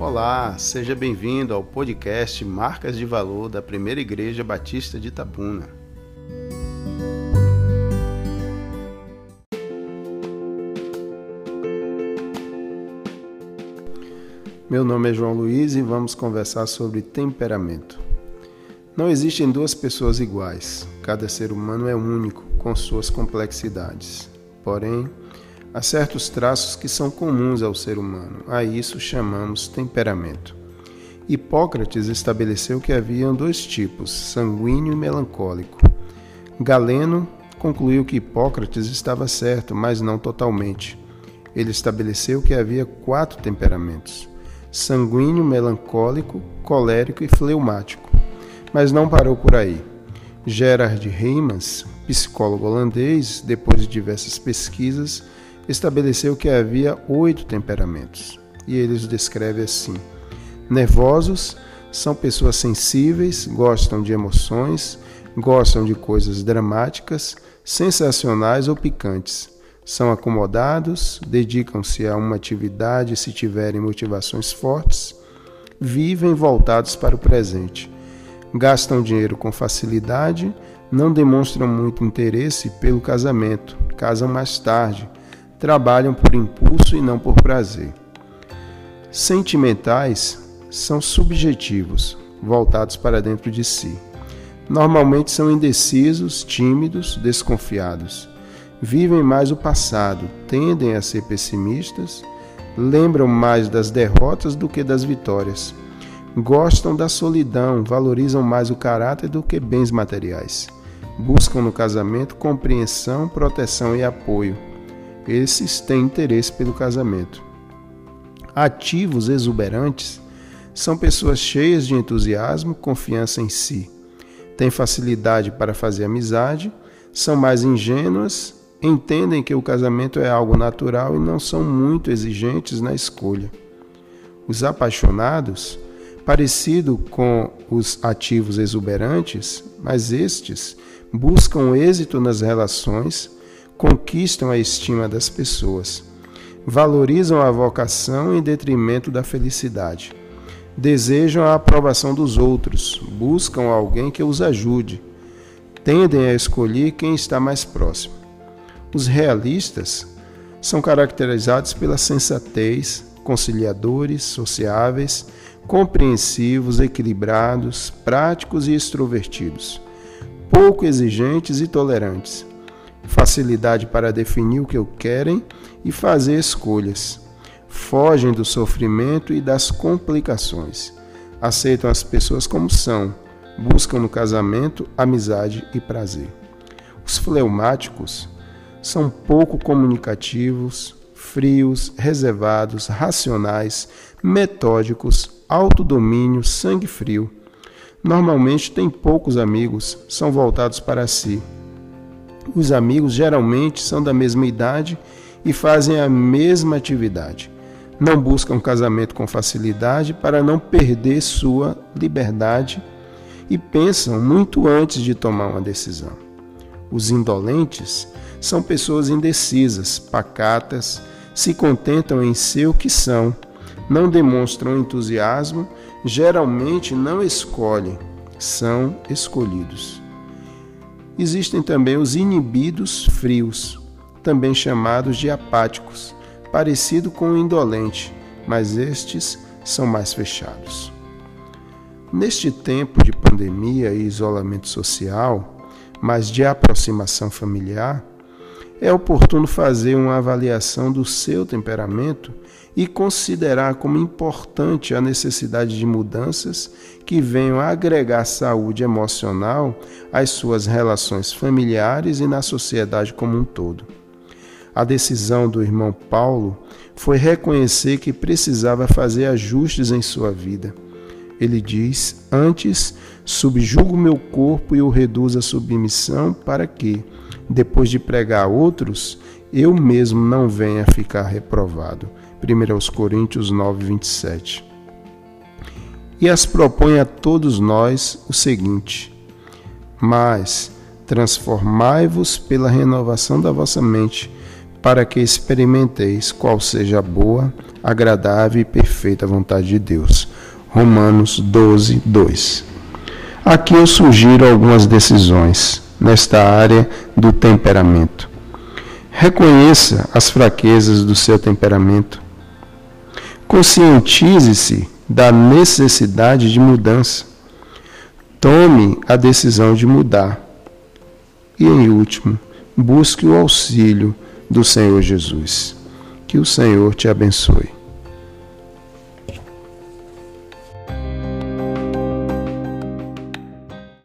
Olá, seja bem-vindo ao podcast Marcas de Valor da Primeira Igreja Batista de Itabuna. Meu nome é João Luiz e vamos conversar sobre temperamento. Não existem duas pessoas iguais, cada ser humano é único, com suas complexidades. Porém, Há certos traços que são comuns ao ser humano, a isso chamamos temperamento. Hipócrates estabeleceu que haviam dois tipos, sanguíneo e melancólico. Galeno concluiu que Hipócrates estava certo, mas não totalmente. Ele estabeleceu que havia quatro temperamentos: sanguíneo, melancólico, colérico e fleumático. Mas não parou por aí. Gerard Heymans, psicólogo holandês, depois de diversas pesquisas, estabeleceu que havia oito temperamentos. E ele os descreve assim: nervosos são pessoas sensíveis, gostam de emoções, gostam de coisas dramáticas, sensacionais ou picantes. São acomodados, dedicam-se a uma atividade se tiverem motivações fortes, vivem voltados para o presente. Gastam dinheiro com facilidade, não demonstram muito interesse pelo casamento, casam mais tarde, trabalham por impulso e não por prazer. Sentimentais são subjetivos, voltados para dentro de si. Normalmente são indecisos, tímidos, desconfiados. Vivem mais o passado, tendem a ser pessimistas, lembram mais das derrotas do que das vitórias. Gostam da solidão, valorizam mais o caráter do que bens materiais. Buscam no casamento compreensão, proteção e apoio esses têm interesse pelo casamento. Ativos exuberantes são pessoas cheias de entusiasmo, confiança em si. Têm facilidade para fazer amizade, são mais ingênuas, entendem que o casamento é algo natural e não são muito exigentes na escolha. Os apaixonados, parecido com os ativos exuberantes, mas estes buscam êxito nas relações conquistam a estima das pessoas, valorizam a vocação em detrimento da felicidade, desejam a aprovação dos outros, buscam alguém que os ajude, tendem a escolher quem está mais próximo. Os realistas são caracterizados pela sensatez, conciliadores, sociáveis, compreensivos, equilibrados, práticos e extrovertidos, pouco exigentes e tolerantes facilidade para definir o que querem e fazer escolhas. Fogem do sofrimento e das complicações. Aceitam as pessoas como são. Buscam no casamento amizade e prazer. Os fleumáticos são pouco comunicativos, frios, reservados, racionais, metódicos, autodomínio, sangue frio. Normalmente têm poucos amigos, são voltados para si os amigos geralmente são da mesma idade e fazem a mesma atividade. Não buscam casamento com facilidade para não perder sua liberdade e pensam muito antes de tomar uma decisão. Os indolentes são pessoas indecisas, pacatas, se contentam em ser o que são, não demonstram entusiasmo, geralmente não escolhem, são escolhidos. Existem também os inibidos frios, também chamados de apáticos, parecido com o indolente, mas estes são mais fechados. Neste tempo de pandemia e isolamento social, mas de aproximação familiar, é oportuno fazer uma avaliação do seu temperamento e considerar como importante a necessidade de mudanças que venham agregar saúde emocional às suas relações familiares e na sociedade como um todo. A decisão do irmão Paulo foi reconhecer que precisava fazer ajustes em sua vida. Ele diz: Antes, subjugo meu corpo e o reduzo à submissão, para que, depois de pregar a outros, eu mesmo não venha ficar reprovado. 1 Coríntios 9, 27. E as propõe a todos nós o seguinte: Mas transformai-vos pela renovação da vossa mente, para que experimenteis qual seja a boa, agradável e perfeita vontade de Deus. Romanos 12, 2. Aqui eu sugiro algumas decisões nesta área do temperamento. Reconheça as fraquezas do seu temperamento. Conscientize-se da necessidade de mudança. Tome a decisão de mudar. E, em último, busque o auxílio do Senhor Jesus. Que o Senhor te abençoe.